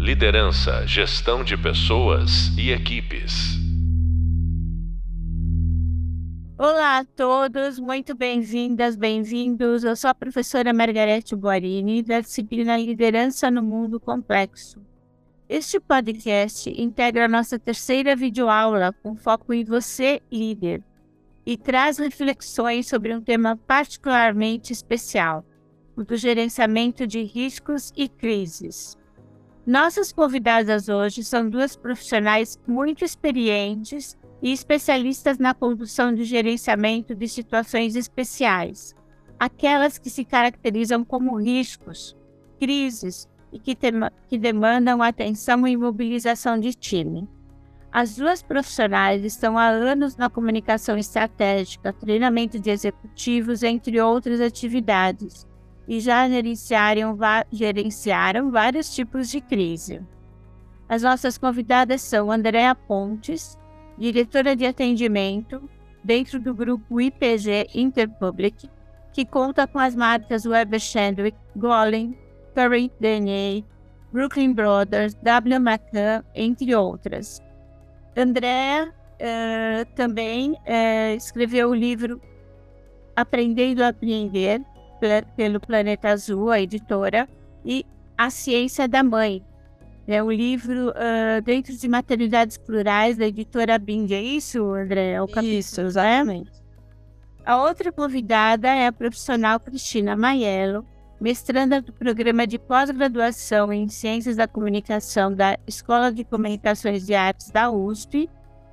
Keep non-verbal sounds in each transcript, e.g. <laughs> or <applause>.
Liderança, gestão de pessoas e equipes. Olá a todos, muito bem-vindas, bem-vindos. Eu sou a professora Margarete Guarini, da disciplina Liderança no Mundo Complexo. Este podcast integra a nossa terceira videoaula com foco em você, líder, e traz reflexões sobre um tema particularmente especial, o do gerenciamento de riscos e crises. Nossas convidadas hoje são duas profissionais muito experientes e especialistas na condução de gerenciamento de situações especiais, aquelas que se caracterizam como riscos, crises e que, que demandam atenção e mobilização de time. As duas profissionais estão há anos na comunicação estratégica, treinamento de executivos, entre outras atividades, e já gerenciaram, gerenciaram vários tipos de crise. As nossas convidadas são Andréa Pontes, diretora de atendimento dentro do grupo IPG Interpublic, que conta com as marcas Weber Shandwick, Golem, Current DNA, Brooklyn Brothers, W. McCann, entre outras. André uh, também uh, escreveu o livro Aprendendo a Aprender, pelo Planeta Azul, a editora, e A Ciência da Mãe, é um livro uh, dentro de maternidades plurais da editora Bing. É isso, André? É o capítulo, isso, exatamente. A outra convidada é a profissional Cristina Maiello, mestranda do programa de pós-graduação em Ciências da Comunicação da Escola de Comunicações e Artes da USP,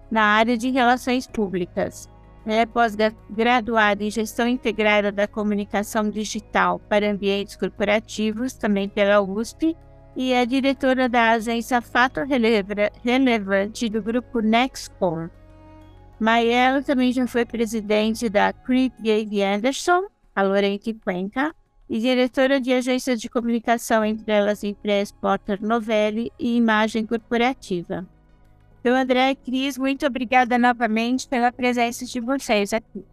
na área de Relações Públicas. É pós-graduada em Gestão Integrada da Comunicação Digital para Ambientes Corporativos, também pela USP, e é diretora da agência Fato Relevante do grupo Nextcom. Maiello também já foi presidente da Creep Gave Anderson, a Lorente Cuenca, e diretora de agências de comunicação, entre elas Impress, Porter Novelli e Imagem Corporativa. Então, André e Cris, muito obrigada novamente pela presença de vocês aqui.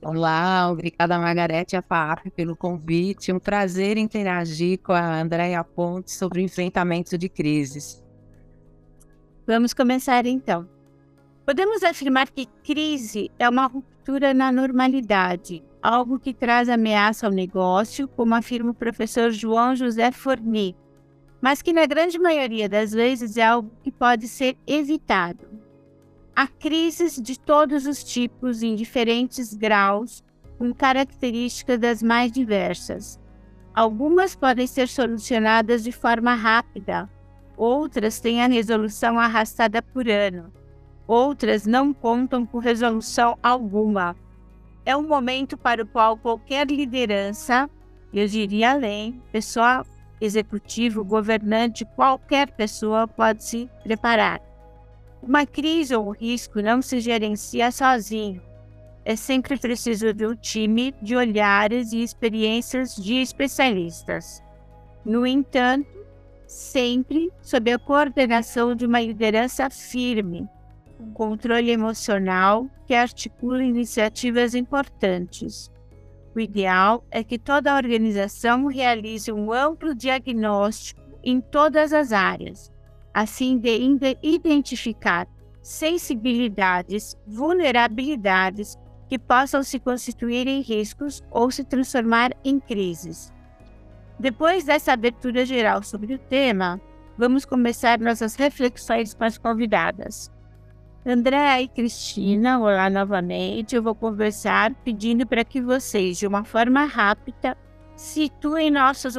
Olá, obrigada Margarete e a FAAP pelo convite. Um prazer interagir com a Andréia Ponte sobre o enfrentamento de crises. Vamos começar então. Podemos afirmar que crise é uma ruptura na normalidade, algo que traz ameaça ao negócio, como afirma o professor João José Forni, mas que na grande maioria das vezes é algo que pode ser evitado. Há crises de todos os tipos em diferentes graus, com características das mais diversas. Algumas podem ser solucionadas de forma rápida, outras têm a resolução arrastada por ano, outras não contam com resolução alguma. É um momento para o qual qualquer liderança, eu diria além, pessoa executivo, governante, qualquer pessoa pode se preparar. Uma crise ou um risco não se gerencia sozinho. É sempre preciso de um time de olhares e experiências de especialistas. No entanto, sempre sob a coordenação de uma liderança firme, com controle emocional que articula iniciativas importantes. O ideal é que toda a organização realize um amplo diagnóstico em todas as áreas, assim de identificar sensibilidades, vulnerabilidades que possam se constituir em riscos ou se transformar em crises. Depois dessa abertura geral sobre o tema, vamos começar nossas reflexões com as convidadas. Andréa e Cristina, olá novamente. Eu vou conversar pedindo para que vocês, de uma forma rápida, situem nossos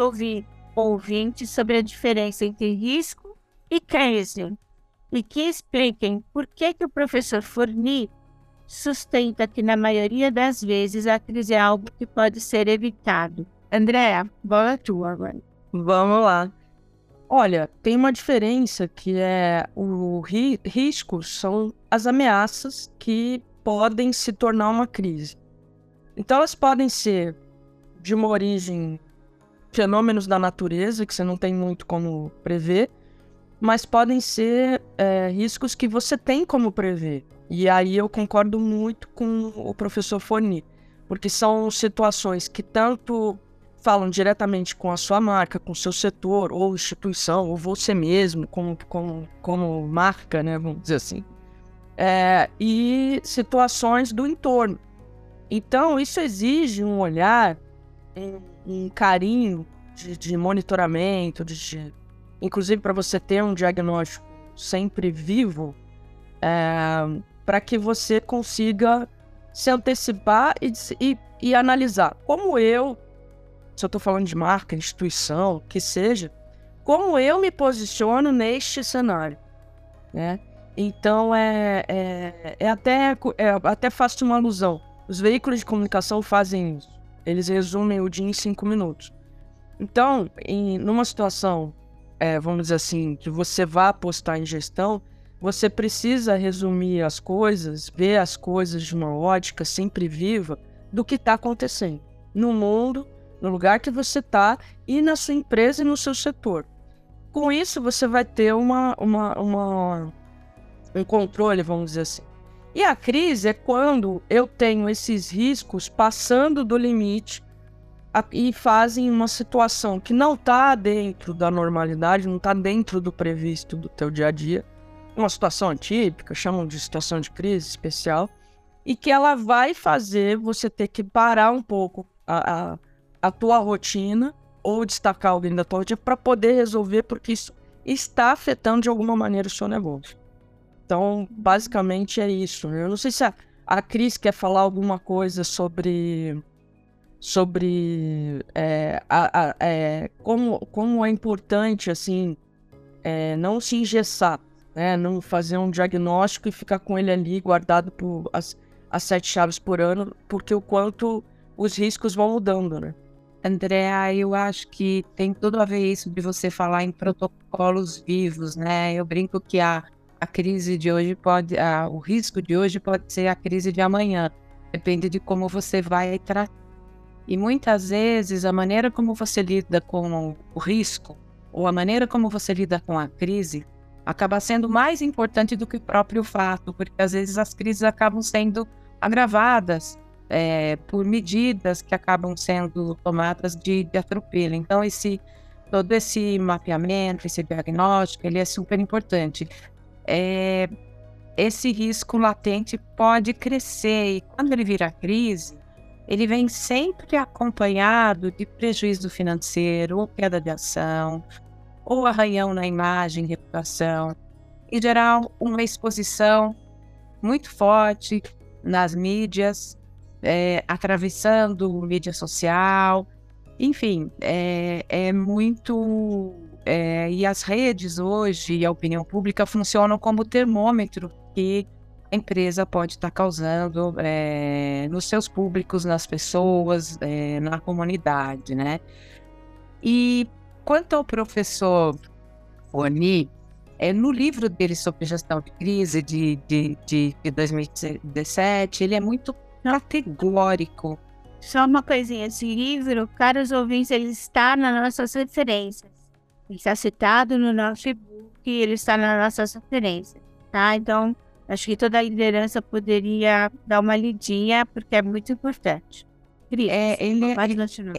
ouvintes sobre a diferença entre risco e crise, e que expliquem por que, que o professor Forni sustenta que, na maioria das vezes, a crise é algo que pode ser evitado. Andréa, bola tua agora. Vamos lá. Olha, tem uma diferença que é o ri risco são as ameaças que podem se tornar uma crise. Então elas podem ser de uma origem fenômenos da natureza que você não tem muito como prever, mas podem ser é, riscos que você tem como prever. E aí eu concordo muito com o professor Forni, porque são situações que tanto falam diretamente com a sua marca, com seu setor, ou instituição, ou você mesmo, como, como, como marca, né, vamos dizer assim. É, e situações do entorno. Então, isso exige um olhar, um, um carinho de, de monitoramento, de inclusive para você ter um diagnóstico sempre vivo, é, para que você consiga se antecipar e, e, e analisar como eu se eu estou falando de marca, instituição, que seja, como eu me posiciono neste cenário, né? Então é, é, é até é, até faço uma alusão. Os veículos de comunicação fazem isso. Eles resumem o dia em cinco minutos. Então, em numa situação, é, vamos dizer assim, que você vá apostar em gestão, você precisa resumir as coisas, ver as coisas de uma ótica sempre viva do que está acontecendo no mundo no lugar que você está e na sua empresa e no seu setor. Com isso, você vai ter uma, uma, uma, um controle, vamos dizer assim. E a crise é quando eu tenho esses riscos passando do limite e fazem uma situação que não está dentro da normalidade, não está dentro do previsto do teu dia a dia, uma situação atípica, chamam de situação de crise especial, e que ela vai fazer você ter que parar um pouco a, a a tua rotina ou destacar alguém da tua rotina para poder resolver, porque isso está afetando de alguma maneira o seu negócio. Então, basicamente é isso. Eu não sei se a, a Cris quer falar alguma coisa sobre sobre é, a, a, é, como, como é importante assim é, não se engessar, né? não fazer um diagnóstico e ficar com ele ali guardado por as, as sete chaves por ano, porque o quanto os riscos vão mudando, né? Andréa, eu acho que tem tudo a ver isso de você falar em protocolos vivos, né? Eu brinco que a, a crise de hoje pode, a, o risco de hoje pode ser a crise de amanhã. Depende de como você vai tratar. E muitas vezes a maneira como você lida com o risco ou a maneira como você lida com a crise acaba sendo mais importante do que o próprio fato, porque às vezes as crises acabam sendo agravadas é, por medidas que acabam sendo tomadas de, de atropelo. Então, esse todo esse mapeamento, esse diagnóstico, ele é super importante. É, esse risco latente pode crescer e quando ele vira crise, ele vem sempre acompanhado de prejuízo financeiro, ou queda de ação, ou arranhão na imagem, reputação. Em geral, uma exposição muito forte nas mídias, é, atravessando mídia social, enfim, é, é muito. É, e as redes hoje e a opinião pública funcionam como termômetro que a empresa pode estar causando é, nos seus públicos, nas pessoas, é, na comunidade, né? E quanto ao professor Oni, é, no livro dele sobre gestão de crise de, de, de, de 2017, ele é muito categórico. Só uma coisinha, esse livro, caros ouvintes, ele está nas nossas referências. Ele está citado no nosso e-book, ele está nas nossas referências, tá? Então, acho que toda a liderança poderia dar uma lidinha, porque é muito importante. Cris, é, ele, é,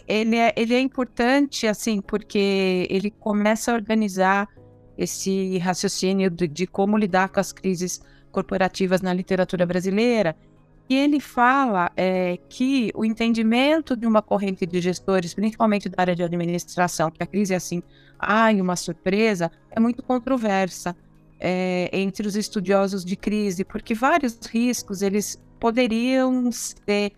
ele, é, ele é importante, assim, porque ele começa a organizar esse raciocínio de, de como lidar com as crises corporativas na literatura brasileira e ele fala é, que o entendimento de uma corrente de gestores, principalmente da área de administração, que a crise é assim, ai, uma surpresa, é muito controversa é, entre os estudiosos de crise, porque vários riscos eles poderiam ser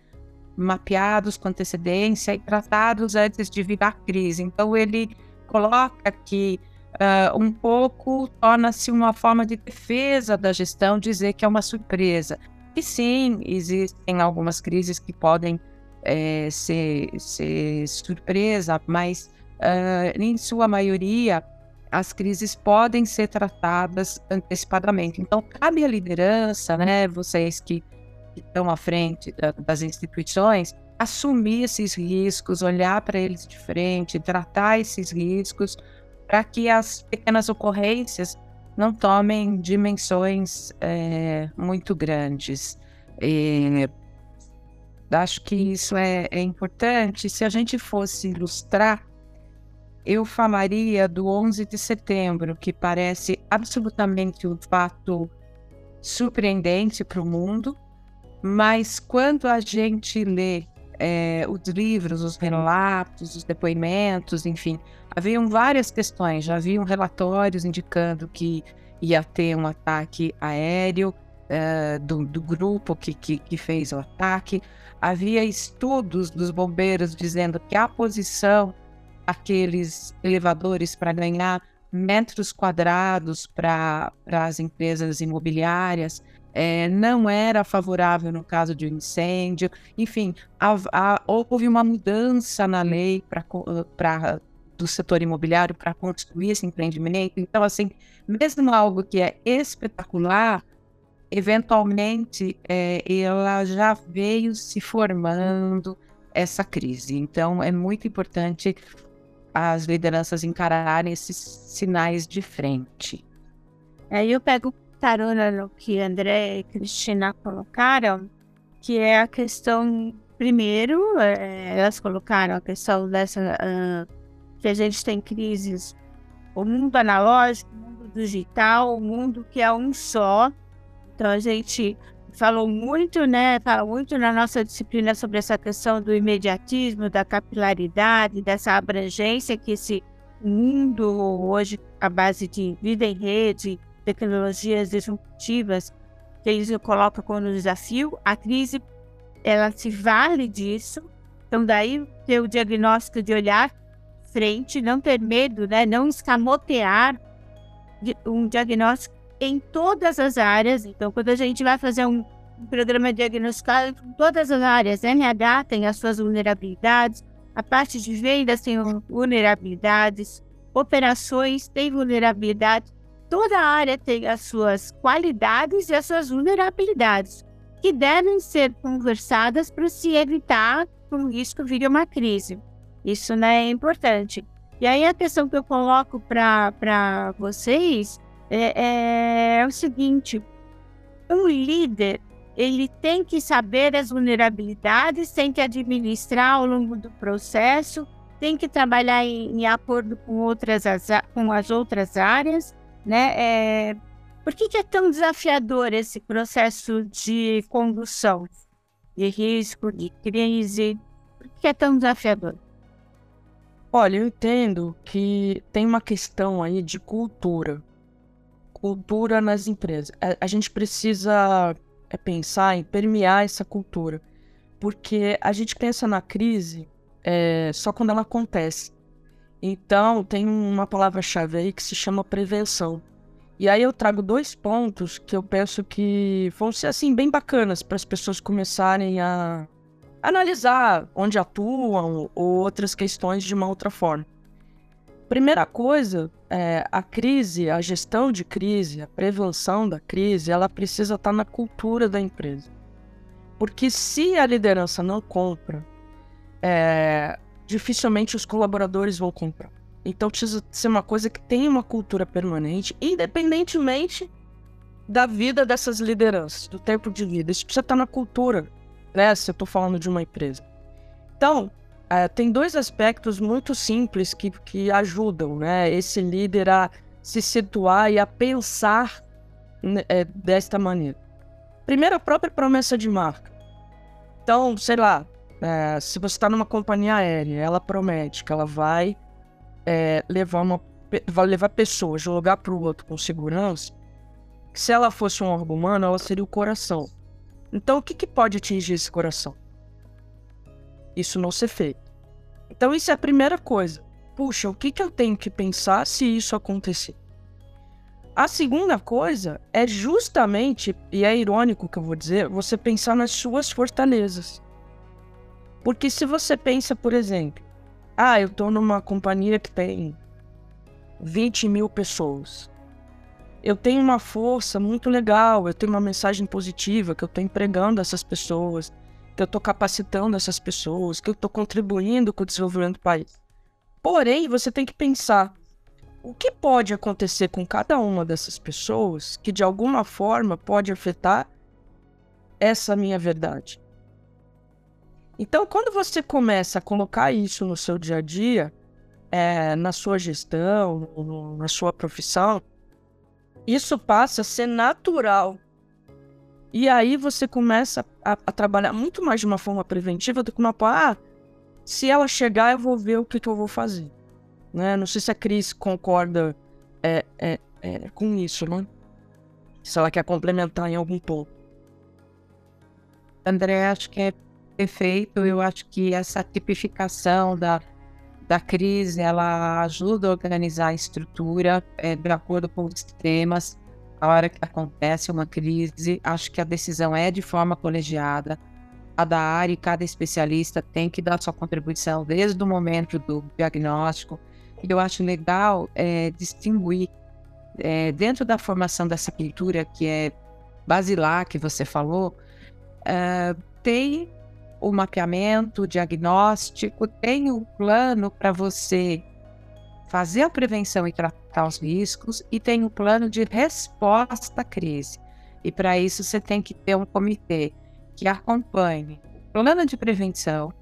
mapeados com antecedência e tratados antes de virar crise. Então ele coloca que uh, um pouco torna-se uma forma de defesa da gestão dizer que é uma surpresa. E sim, existem algumas crises que podem é, ser, ser surpresa, mas uh, em sua maioria as crises podem ser tratadas antecipadamente. Então, cabe à liderança, né, vocês que, que estão à frente da, das instituições, assumir esses riscos, olhar para eles de frente, tratar esses riscos, para que as pequenas ocorrências não tomem dimensões é, muito grandes. E, Acho que isso é, é importante. Se a gente fosse ilustrar, eu falaria do 11 de setembro, que parece absolutamente um fato surpreendente para o mundo, mas quando a gente lê é, os livros, os relatos, os depoimentos, enfim, haviam várias questões. Já haviam relatórios indicando que ia ter um ataque aéreo é, do, do, grupo que, que, que fez o ataque. Havia estudos dos bombeiros dizendo que a posição aqueles elevadores para ganhar metros quadrados para as empresas imobiliárias, é, não era favorável no caso de um incêndio. Enfim, a, a, houve uma mudança na lei para do setor imobiliário para construir esse empreendimento. Então, assim, mesmo algo que é espetacular, eventualmente é, ela já veio se formando essa crise. Então, é muito importante as lideranças encararem esses sinais de frente. Aí eu pego carona no que André e Cristina colocaram, que é a questão, primeiro, é, elas colocaram a questão dessa, uh, que a gente tem crises, o mundo analógico, o mundo digital, o mundo que é um só. Então a gente falou muito, né? Fala muito na nossa disciplina sobre essa questão do imediatismo, da capilaridade, dessa abrangência que esse mundo hoje, à base de vida em rede, tecnologias disruptivas, que eles colocam como desafio. A crise, ela se vale disso. Então, daí ter o diagnóstico de olhar frente, não ter medo, né? Não escamotear um diagnóstico em todas as áreas. Então, quando a gente vai fazer um, programa diagnosticado em todas as áreas, NH tem as suas vulnerabilidades, a parte de vendas tem vulnerabilidades, operações tem vulnerabilidades, toda área tem as suas qualidades e as suas vulnerabilidades, que devem ser conversadas para se evitar que o risco vire uma crise. Isso né, é importante. E aí a questão que eu coloco para vocês é, é, o seguinte: um líder ele tem que saber as vulnerabilidades, tem que administrar ao longo do processo, tem que trabalhar em, em acordo com outras com as outras áreas, né? É, por que, que é tão desafiador esse processo de condução de risco, de crise? Por que é tão desafiador? Olha, eu entendo que tem uma questão aí de cultura cultura nas empresas. A, gente precisa é, pensar em permear essa cultura, porque a gente pensa na crise é, só quando ela acontece. Então, tem uma palavra-chave aí que se chama prevenção. E aí eu trago dois pontos que eu penso que vão ser assim bem bacanas para as pessoas começarem a analisar onde atuam ou outras questões de uma outra forma. Primeira coisa, é, a crise, a gestão de crise, a prevenção da crise, ela precisa estar na cultura da empresa. Porque se a liderança não compra, é, dificilmente os colaboradores vão comprar. Então precisa ser uma coisa que tenha uma cultura permanente, independentemente da vida dessas lideranças, do tempo de vida. Isso precisa estar na cultura, né? Se eu estou falando de uma empresa. Então, é, tem dois aspectos muito simples que, que ajudam né, esse líder a se situar e a pensar né, é, desta maneira. Primeiro, a própria promessa de marca. Então, sei lá, é, se você está numa companhia aérea, ela promete que ela vai é, levar uma vai levar pessoas de um lugar para o outro com segurança. Se ela fosse um órgão humano, ela seria o coração. Então, o que, que pode atingir esse coração? isso não ser feito. Então, isso é a primeira coisa. Puxa, o que, que eu tenho que pensar se isso acontecer? A segunda coisa é justamente, e é irônico que eu vou dizer, você pensar nas suas fortalezas. Porque se você pensa, por exemplo, ah, eu estou numa companhia que tem 20 mil pessoas. Eu tenho uma força muito legal, eu tenho uma mensagem positiva que eu estou empregando essas pessoas, que eu estou capacitando essas pessoas, que eu estou contribuindo com o desenvolvimento do país. Porém, você tem que pensar o que pode acontecer com cada uma dessas pessoas que de alguma forma pode afetar essa minha verdade. Então, quando você começa a colocar isso no seu dia a dia, é, na sua gestão, na sua profissão, isso passa a ser natural. E aí você começa a, a, trabalhar muito mais de uma forma preventiva do que uma ah, se ela chegar, eu vou ver o que, que eu vou fazer. Né? Não sei se a Cris concorda é, é, é, com isso, né? Se ela quer complementar em algum ponto. André, acho que é perfeito. Eu acho que essa tipificação da, da crise, ela ajuda a organizar a estrutura é, de acordo com os temas. A hora que acontece uma crise, acho que a decisão é de forma colegiada. Cada área e cada especialista tem que dar sua contribuição desde o momento do diagnóstico. E eu acho legal é, distinguir é, dentro da formação dessa cultura que é basilar que você falou, tem o mapeamento, o diagnóstico, tem o plano para você fazer a prevenção e tratar os riscos e tem o plano de resposta à crise. E para isso você tem que ter um comitê que acompanhe o plano de prevenção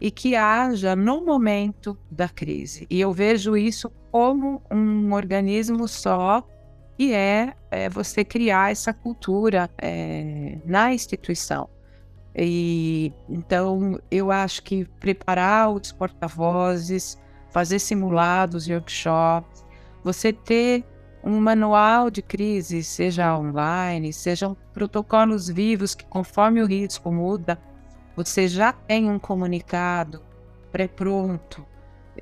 e que haja no momento da crise. E eu vejo isso como um organismo só e é, é você criar essa cultura é, na instituição. E então eu acho que preparar os porta-vozes, fazer simulados workshops, você ter um manual de crise, seja online, sejam protocolos vivos que conforme o risco muda, você já tem um comunicado pré-pronto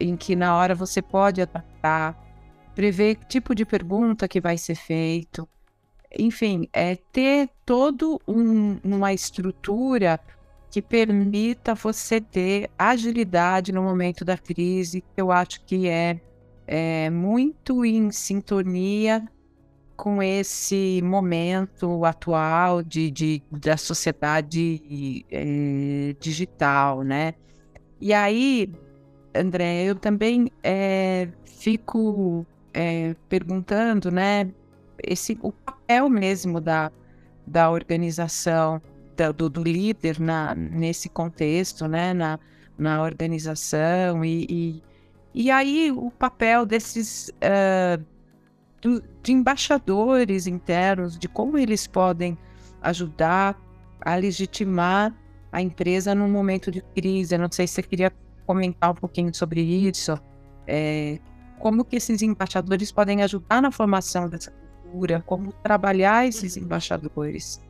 em que na hora você pode adaptar, prever que tipo de pergunta que vai ser feito, enfim, é ter todo um, uma estrutura que permita você ter agilidade no momento da crise, que eu acho que é, é muito em sintonia com esse momento atual de, de da sociedade é, digital, né? E aí, André, eu também é, fico é, perguntando, né? Esse o papel mesmo da, da organização, da, do, do, líder na, nesse contexto, né, na, na organização e, e, e aí o papel desses uh, do, de embaixadores internos, de como eles podem ajudar a legitimar a empresa num momento de crise. Eu não sei se você queria comentar um pouquinho sobre isso. É, como que esses embaixadores podem ajudar na formação dessa cultura, como trabalhar esses embaixadores.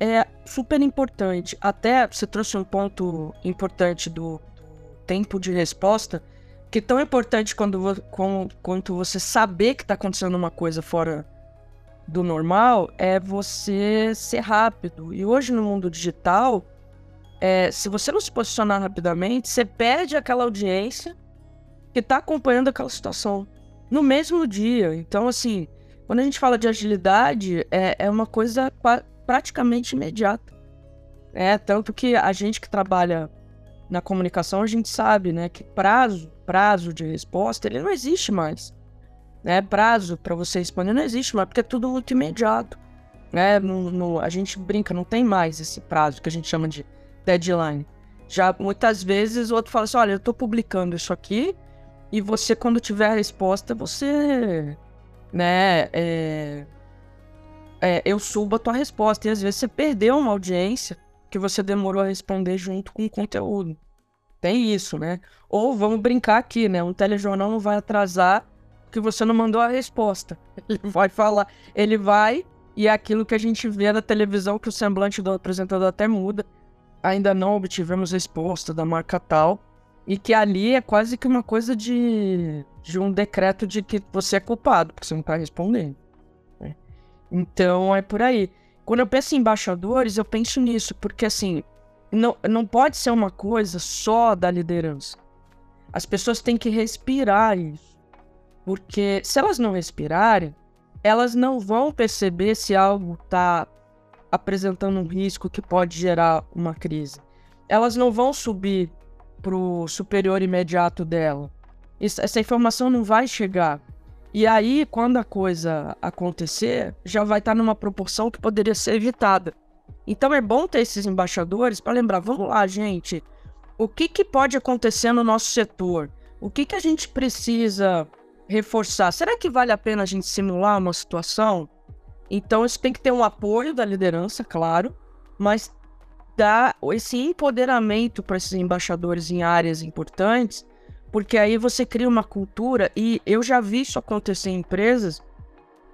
É super importante. Até você trouxe um ponto importante do, do tempo de resposta, que é tão importante quando, quando, quanto você saber que está acontecendo uma coisa fora do normal é você ser rápido. E hoje no mundo digital, é, se você não se posicionar rapidamente, você perde aquela audiência que está acompanhando aquela situação no mesmo dia. Então, assim, quando a gente fala de agilidade, é, é uma coisa praticamente imediata. É, tanto que a gente que trabalha na comunicação, a gente sabe, né, que prazo, prazo de resposta, ele não existe mais. Né? Prazo para você responder não existe mais, porque é tudo muito imediato. Né? No, no, a gente brinca, não tem mais esse prazo que a gente chama de deadline. Já muitas vezes o outro fala assim: olha, eu estou publicando isso aqui, e você, quando tiver a resposta, você né? É, é, eu subo a tua resposta. E às vezes você perdeu uma audiência que você demorou a responder junto com o conteúdo. Tem isso, né? Ou vamos brincar aqui, né? Um telejornal não vai atrasar porque você não mandou a resposta. <laughs> Ele vai falar, ele vai, e é aquilo que a gente vê na televisão, que o semblante do apresentador até muda. Ainda não obtivemos resposta da marca tal. E que ali é quase que uma coisa de de um decreto de que você é culpado, porque você não está respondendo. Né? Então é por aí. Quando eu penso em embaixadores, eu penso nisso, porque assim, não, não pode ser uma coisa só da liderança. As pessoas têm que respirar isso. Porque se elas não respirarem, elas não vão perceber se algo está apresentando um risco que pode gerar uma crise. Elas não vão subir para o superior imediato dela essa informação não vai chegar. E aí, quando a coisa acontecer, já vai estar numa proporção que poderia ser evitada. Então é bom ter esses embaixadores para lembrar, vamos lá, gente, o que, que pode acontecer no nosso setor? O que, que a gente precisa reforçar? Será que vale a pena a gente simular uma situação? Então isso tem que ter um apoio da liderança, claro, mas dar esse empoderamento para esses embaixadores em áreas importantes, porque aí você cria uma cultura, e eu já vi isso acontecer em empresas,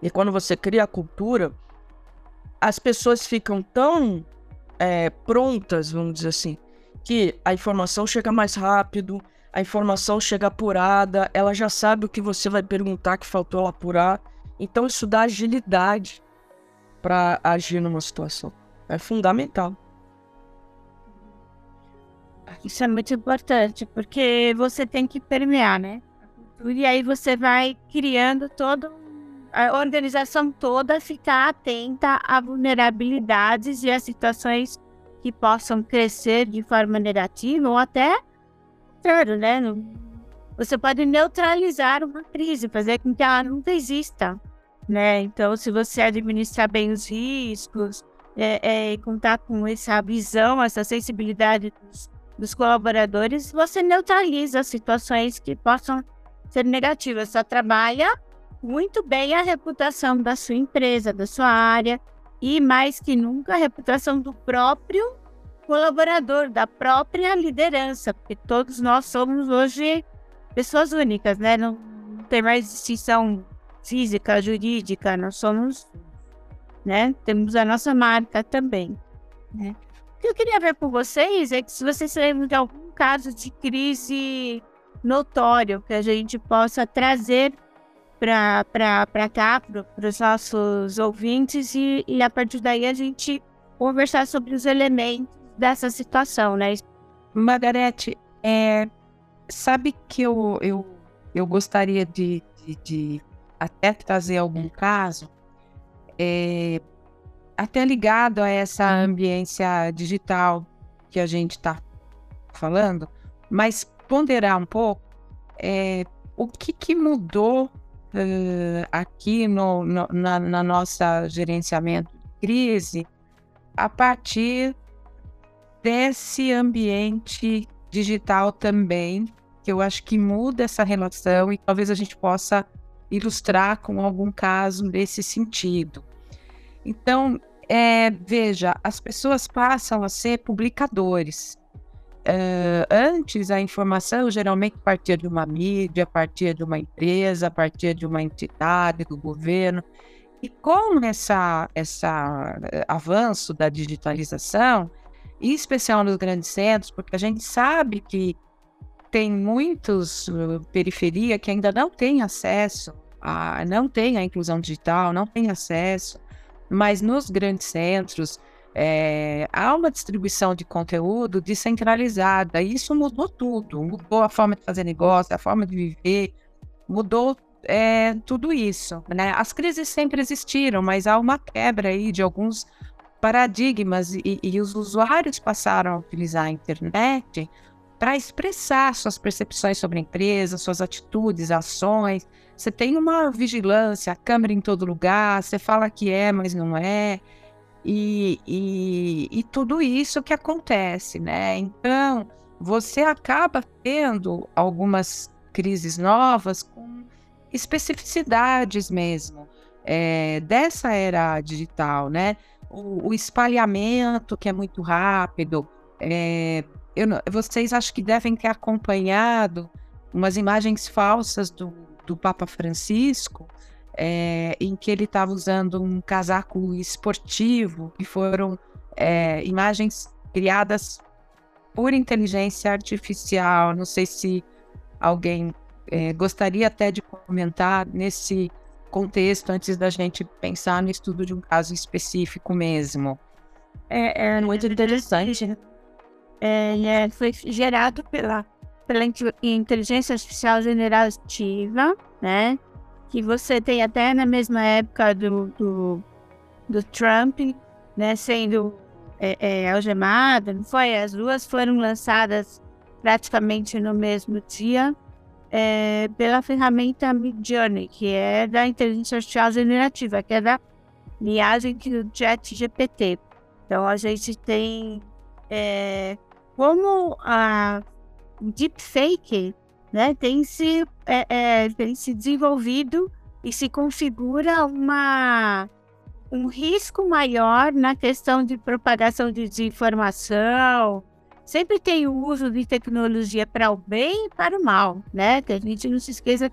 e quando você cria a cultura, as pessoas ficam tão é, prontas, vamos dizer assim, que a informação chega mais rápido, a informação chega apurada, ela já sabe o que você vai perguntar que faltou ela apurar. Então isso dá agilidade para agir numa situação. É fundamental. Isso é muito importante, porque você tem que permear, né? E aí você vai criando todo a organização toda ficar atenta a vulnerabilidades e a situações que possam crescer de forma negativa ou até, claro, né? Você pode neutralizar uma crise, fazer com que ela nunca exista, né? Então, se você administrar bem os riscos, é, é, contar com essa visão, essa sensibilidade dos, dos colaboradores, você neutraliza situações que possam ser negativas. Só trabalha muito bem a reputação da sua empresa, da sua área e mais que nunca a reputação do próprio colaborador, da própria liderança, porque todos nós somos hoje pessoas únicas, né? Não tem mais distinção física, jurídica, nós somos, né? Temos a nossa marca também, né? O que eu queria ver com vocês é que se vocês lembram de algum caso de crise notório que a gente possa trazer para cá, para os nossos ouvintes, e, e a partir daí a gente conversar sobre os elementos dessa situação, né? Margarete, é, sabe que eu, eu, eu gostaria de, de, de até trazer algum caso, é, até ligado a essa ambiência digital que a gente está falando, mas ponderar um pouco é, o que, que mudou uh, aqui no, no na, na, nossa gerenciamento de crise a partir desse ambiente digital também, que eu acho que muda essa relação e talvez a gente possa ilustrar com algum caso nesse sentido. Então, é, veja, as pessoas passam a ser publicadores. Uh, antes, a informação geralmente partia de uma mídia, partia de uma empresa, partia de uma entidade, do governo. E com essa, essa uh, avanço da digitalização, em especial nos grandes centros, porque a gente sabe que tem muitos uh, periferia que ainda não têm acesso, a, não tem a inclusão digital, não tem acesso, mas nos grandes centros, é, há uma distribuição de conteúdo descentralizada. E isso mudou tudo. Mudou a forma de fazer negócio, a forma de viver, mudou é, tudo isso. Né? As crises sempre existiram, mas há uma quebra aí de alguns paradigmas e, e os usuários passaram a utilizar a internet para expressar suas percepções sobre a empresa, suas atitudes, ações. Você tem uma vigilância, a câmera em todo lugar, você fala que é, mas não é e, e, e tudo isso que acontece, né? Então, você acaba tendo algumas crises novas com especificidades mesmo é, dessa era digital, né? O, o, espalhamento que é muito rápido. É, eu, vocês acho que devem ter acompanhado umas imagens falsas do, do Papa Francisco é, em que ele estava usando um casaco esportivo, e foram é, imagens criadas por inteligência artificial. Não sei se alguém é, gostaria até de comentar nesse contexto antes da gente pensar no estudo de um caso específico mesmo. É, é muito interessante. É, é, foi gerado pela, pela inteligência artificial generativa, né? que você tem até na mesma época do, do, do Trump, né, sendo é, é, algemada, não foi? As duas foram lançadas praticamente no mesmo dia é, pela ferramenta Midjourney, que é da inteligência artificial generativa, que é da linhagem do Chat GPT. Então a gente tem é, como a deepfake né, tem, se, é, é, tem se desenvolvido e se configura uma, um risco maior na questão de propagação de desinformação. Sempre tem o uso de tecnologia para o bem e para o mal, né? Que a gente não se esqueça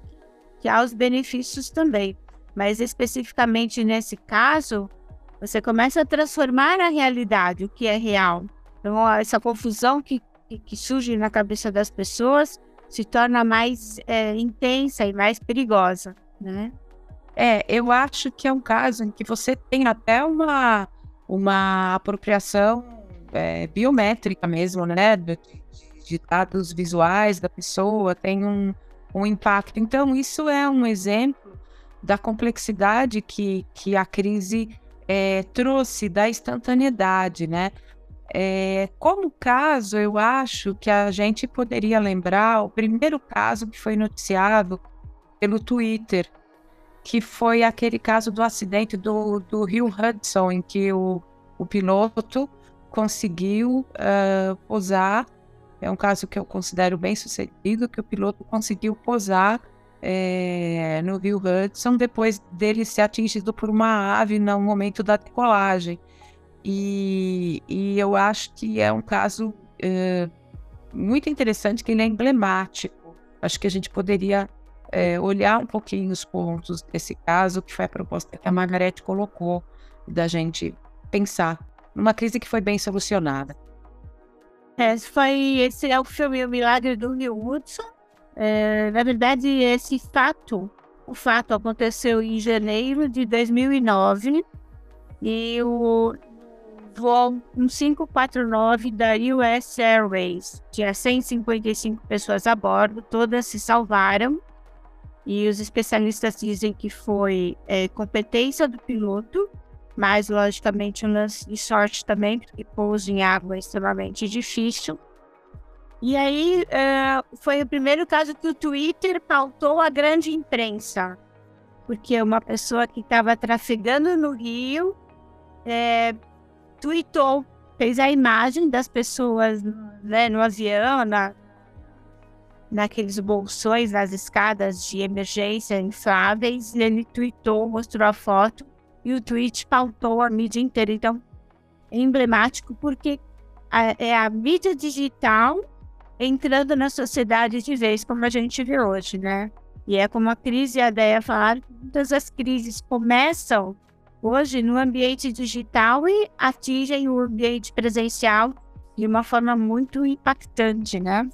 que há os benefícios também. Mas especificamente nesse caso, você começa a transformar a realidade, o que é real. Então, essa confusão que, que surge na cabeça das pessoas se torna mais é, intensa e mais perigosa, né? É, eu acho que é um caso em que você tem até uma, uma apropriação é, biométrica mesmo, né? De, de, dados visuais da pessoa, tem um, um impacto. Então, isso é um exemplo da complexidade que, que a crise é, trouxe, da instantaneidade, né? É, como caso, eu acho que a gente poderia lembrar o primeiro caso que foi noticiado pelo Twitter, que foi aquele caso do acidente do, do Rio Hudson, em que o, o piloto conseguiu uh, posar. É um caso que eu considero bem sucedido, que o piloto conseguiu posar é, no Rio Hudson depois dele ser atingido por uma ave no momento da decolagem. E, e eu acho que é um caso é, muito interessante, que ele é emblemático. Acho que a gente poderia é, olhar um pouquinho os pontos desse caso, que foi a proposta que a Margarete colocou, da gente pensar numa crise que foi bem solucionada. É, foi, esse é o filme O Milagre do Rio Hudson. É, na verdade, esse fato, o fato aconteceu em janeiro de 2009 e o, voo 549 da US Airways. Tinha 155 pessoas a bordo, todas se salvaram. E os especialistas dizem que foi é, competência do piloto, mas logicamente um lance de sorte também, porque pouso em água é extremamente difícil. E aí é, foi o primeiro caso que o Twitter pautou a grande imprensa, porque uma pessoa que estava trafegando no Rio é, tweetou, fez a imagem das pessoas né, no avião, na, naqueles bolsões, nas escadas de emergência infláveis, e ele tweetou, mostrou a foto, e o tweet pautou a mídia inteira. Então, é emblemático porque a, é a mídia digital entrando na sociedade de vez, como a gente vê hoje, né? E é como a crise a ideia falaram, todas as crises começam hoje no ambiente digital e atingem o ambiente presencial de uma forma muito impactante, né?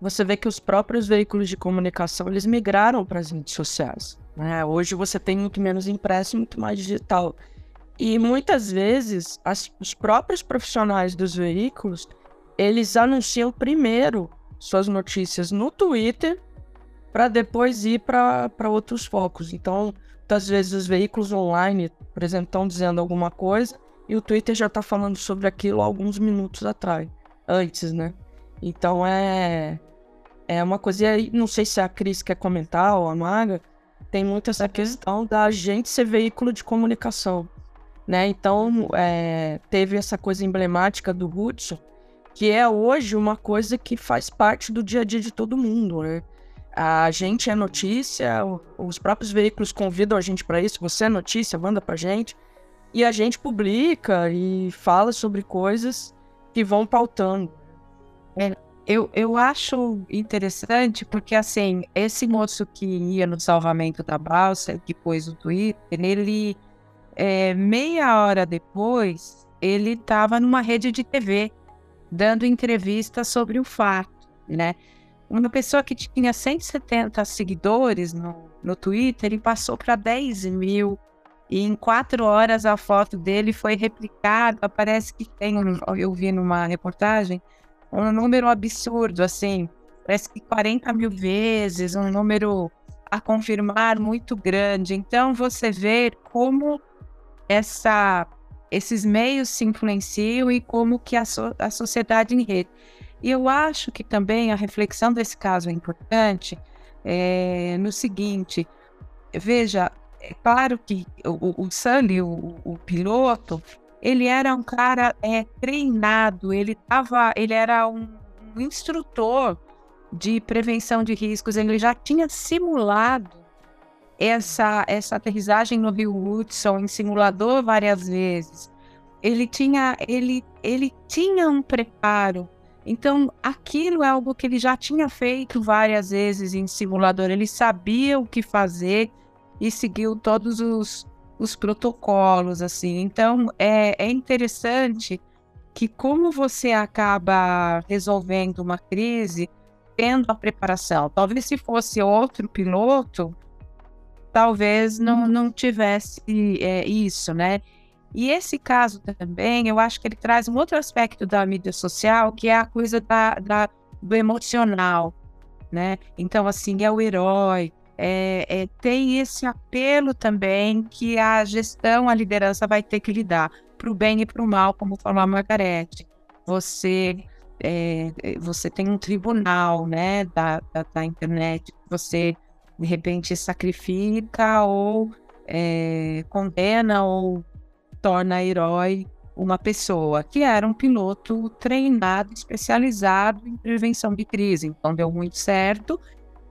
Você vê que os próprios veículos de comunicação eles migraram para as redes sociais. Né? Hoje você tem muito menos impresso, muito mais digital. E muitas vezes as, os próprios profissionais dos veículos eles anunciam primeiro suas notícias no Twitter para depois ir para outros focos. Então, muitas vezes os veículos online, por exemplo, estão dizendo alguma coisa e o Twitter já está falando sobre aquilo alguns minutos atrás, antes, né? Então é é uma coisa. E aí, não sei se a Cris quer comentar ou a Maga, tem muito essa questão da gente ser veículo de comunicação, né? Então é, teve essa coisa emblemática do Hudson, que é hoje uma coisa que faz parte do dia a dia de todo mundo, né? A gente é notícia, os próprios veículos convidam a gente para isso. Você é notícia, manda para gente. E a gente publica e fala sobre coisas que vão pautando. É, eu, eu acho interessante porque, assim, esse moço que ia no salvamento da balsa, que pôs o Twitter, ele, é, meia hora depois, ele estava numa rede de TV, dando entrevista sobre o fato, né? Uma pessoa que tinha 170 seguidores no, no Twitter e passou para 10 mil. E em quatro horas a foto dele foi replicada. Parece que tem, eu vi numa reportagem, um número absurdo, assim. Parece que 40 mil vezes, um número a confirmar muito grande. Então você vê como essa, esses meios se influenciam e como que a, so, a sociedade em rede. E eu acho que também a reflexão desse caso é importante é, no seguinte: veja, é claro que o, o Sully, o, o piloto, ele era um cara é, treinado, ele tava, ele era um, um instrutor de prevenção de riscos, ele já tinha simulado essa, essa aterrissagem no Rio Hudson em simulador várias vezes. Ele tinha, ele, ele tinha um preparo. Então, aquilo é algo que ele já tinha feito várias vezes em simulador. Ele sabia o que fazer e seguiu todos os, os protocolos, assim. Então, é, é interessante que como você acaba resolvendo uma crise tendo a preparação. Talvez se fosse outro piloto, talvez não, não tivesse é, isso, né? E esse caso também, eu acho que ele traz um outro aspecto da mídia social, que é a coisa da, da do emocional, né? Então, assim, é o herói, é, é, tem esse apelo também que a gestão, a liderança vai ter que lidar, para o bem e para o mal, como falou a Margarete. Você, é, você tem um tribunal né, da, da, da internet, você de repente sacrifica ou é, condena ou torna herói uma pessoa que era um piloto treinado, especializado em prevenção de crise. Então deu muito certo,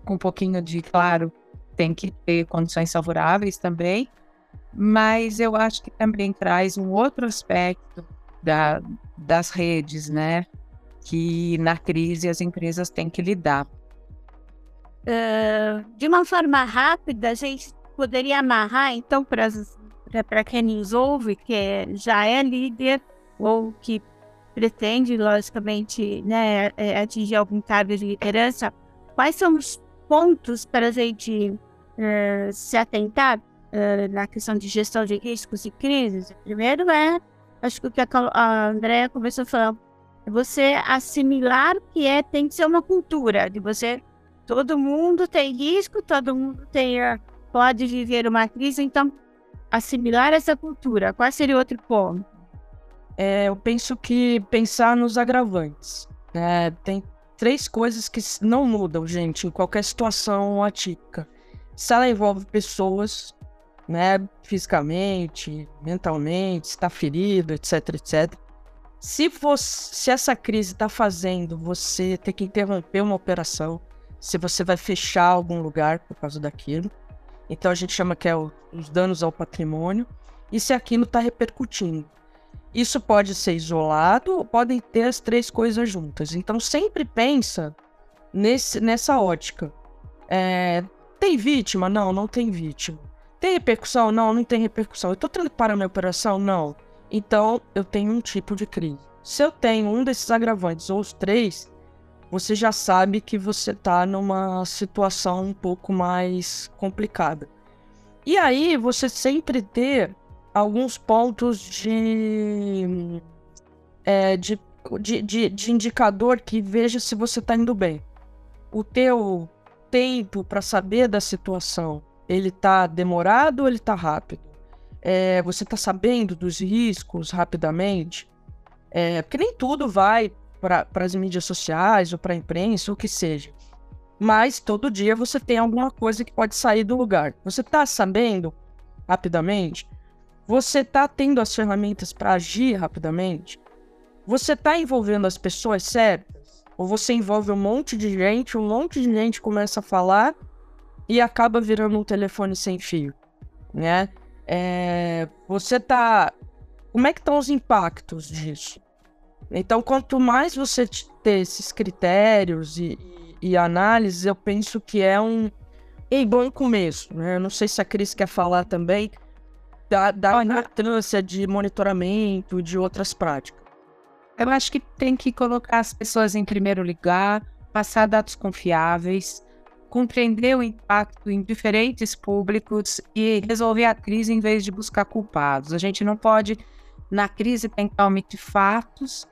com um pouquinho de, claro, tem que ter condições favoráveis também, mas eu acho que também traz um outro aspecto da, das redes, né? Que na crise as empresas têm que lidar. Uh, de uma forma rápida, a gente poderia amarrar, então, para quem nos ouve, que é, já é líder ou que pretende, logicamente, né, é, atingir algum cargo de liderança, quais são os pontos para a gente uh, se atentar uh, na questão de gestão de riscos e crises? Primeiro é, acho que o que a Andrea começou falar, é você assimilar que é, tem que ser uma cultura, de você Todo mundo tem risco, todo mundo tem, pode viver uma crise, então assimilar essa cultura. Qual seria outro ponto? É, eu penso que pensar nos agravantes. É, tem três coisas que não mudam, gente, em qualquer situação atípica. Se ela envolve pessoas, né, fisicamente, mentalmente, está ferido, etc, etc. Se, você, se essa crise está fazendo você ter que interromper uma operação, se você vai fechar algum lugar por causa daquilo. Então a gente chama que é o, os danos ao patrimônio e se aquilo está repercutindo. Isso pode ser isolado ou podem ter as três coisas juntas. Então sempre pensa nesse, nessa ótica. É, tem vítima? Não, não tem vítima. Tem repercussão? Não, não tem repercussão. Eu estou tendo que parar minha operação? Não. Então eu tenho um tipo de crise. Se eu tenho um desses agravantes ou os três, você já sabe que você está numa situação um pouco mais complicada. E aí você sempre ter alguns pontos de, é, de, de, de, de indicador que veja se você está indo bem. O teu tempo para saber da situação, ele está demorado ou ele está rápido? É, você está sabendo dos riscos rapidamente? É, porque nem tudo vai para as mídias sociais ou para a imprensa, o que seja. Mas todo dia você tem alguma coisa que pode sair do lugar. Você está sabendo rapidamente? Você está tendo as ferramentas para agir rapidamente? Você está envolvendo as pessoas certas? Ou você envolve um monte de gente, um monte de gente começa a falar e acaba virando um telefone sem fio, né? É, você tá... Como é que estão os impactos disso? Então, quanto mais você ter esses critérios e, e, e análises, eu penso que é um, um bom começo. Né? Eu não sei se a Cris quer falar também da, da importância de monitoramento de outras práticas. Eu acho que tem que colocar as pessoas em primeiro lugar, passar dados confiáveis, compreender o impacto em diferentes públicos e resolver a crise em vez de buscar culpados. A gente não pode, na crise, tentar omitir fatos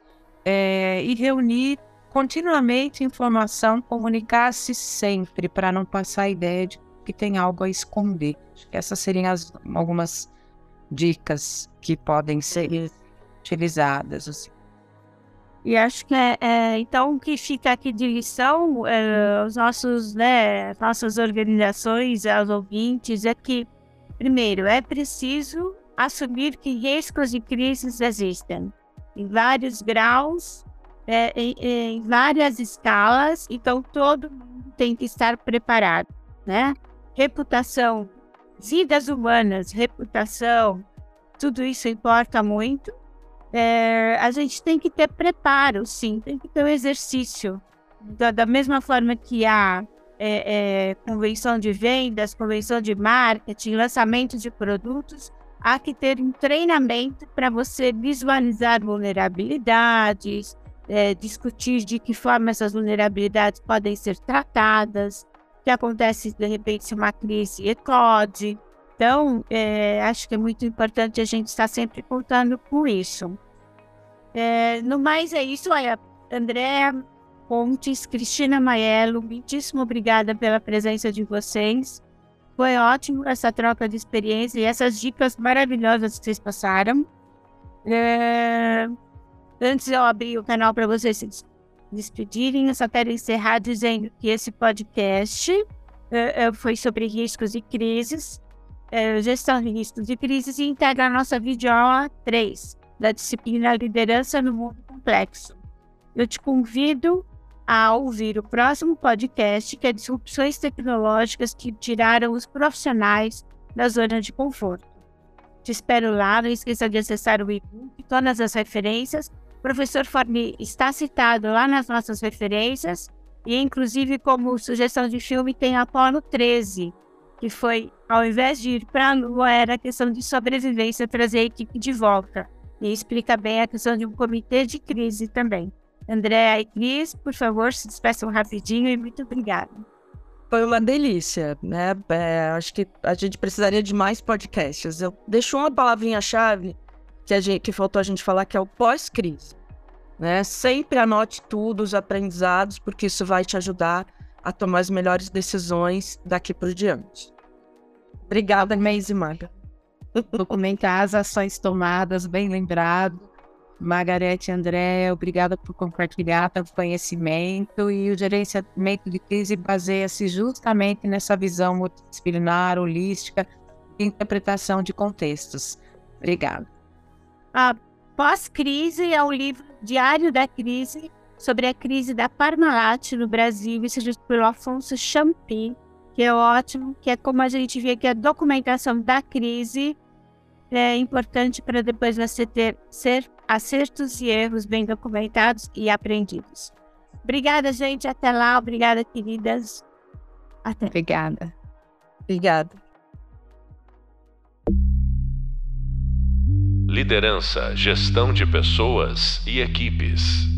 é, e reunir continuamente informação, comunicar-se sempre para não passar a ideia de que tem algo a esconder. Essas seriam as, algumas dicas que podem ser utilizadas. Assim. E acho que é, é, então o que fica aqui de lição, é, os nossos, né, nossas organizações, os ouvintes, é que primeiro é preciso assumir que riscos e crises existem em vários graus, é, em, em, várias escalas, então todo mundo tem que estar preparado, né? Reputação, vidas humanas, reputação, tudo isso importa muito. É, a gente tem que ter preparo, sim, tem que ter um exercício. Da, da mesma forma que há é, é, convenção de vendas, convenção de marketing, lançamento de produtos, há que ter um treinamento para você visualizar vulnerabilidades, é, discutir de que forma essas vulnerabilidades podem ser tratadas, o que acontece de repente se uma crise eclode. Então, é, acho que é muito importante a gente estar sempre contando com isso. É, no mais é isso, olha, André Pontes, Cristina Maiello, muitíssimo obrigada pela presença de vocês. Foi ótimo essa troca de experiência e essas dicas maravilhosas que vocês passaram. É... Antes eu abrir o canal para vocês se despedirem, eu só quero encerrar dizendo que esse podcast é, é foi sobre riscos e crises, é, gestão de riscos e crises, e integra a nossa videoaula 3 da disciplina Liderança no Mundo Complexo. Eu te convido a ouvir o próximo podcast, que é Disrupções Tecnológicas que Tiraram os Profissionais da Zona de Conforto. Te espero lá, não esqueça de acessar o e-book todas as referências. O professor Forni está citado lá nas nossas referências, e inclusive como sugestão de filme tem Apolo 13, que foi, ao invés de ir para a Lua, era a questão de sobrevivência, trazer a equipe de volta. E explica bem a questão de um comitê de crise também. André e Cris, por favor, se despeçam rapidinho e muito obrigada. Foi uma delícia, né? É, acho que a gente precisaria de mais podcasts. Eu deixo uma palavrinha-chave que, a gente, que faltou a gente falar, que é o pós-crise. Né? Sempre anote tudo, os aprendizados, porque isso vai te ajudar a tomar as melhores decisões daqui por diante. Obrigada, Meise Maga. Documentar as ações tomadas, bem lembrado. Margarete André, obrigada por compartilhar o conhecimento e o gerenciamento de crise baseia-se justamente nessa visão multidisciplinar, holística e interpretação de contextos. Obrigada. A Pós-Crise é o livro Diário da Crise sobre a crise da Parmalat no Brasil, escrito pelo Afonso Champi, que é ótimo, que é como a gente vê que a documentação da crise é importante para depois você ter ser acertos e erros bem documentados e aprendidos. Obrigada, gente. Até lá. Obrigada, queridas. Até. Obrigada. Obrigada. Liderança, gestão de pessoas e equipes.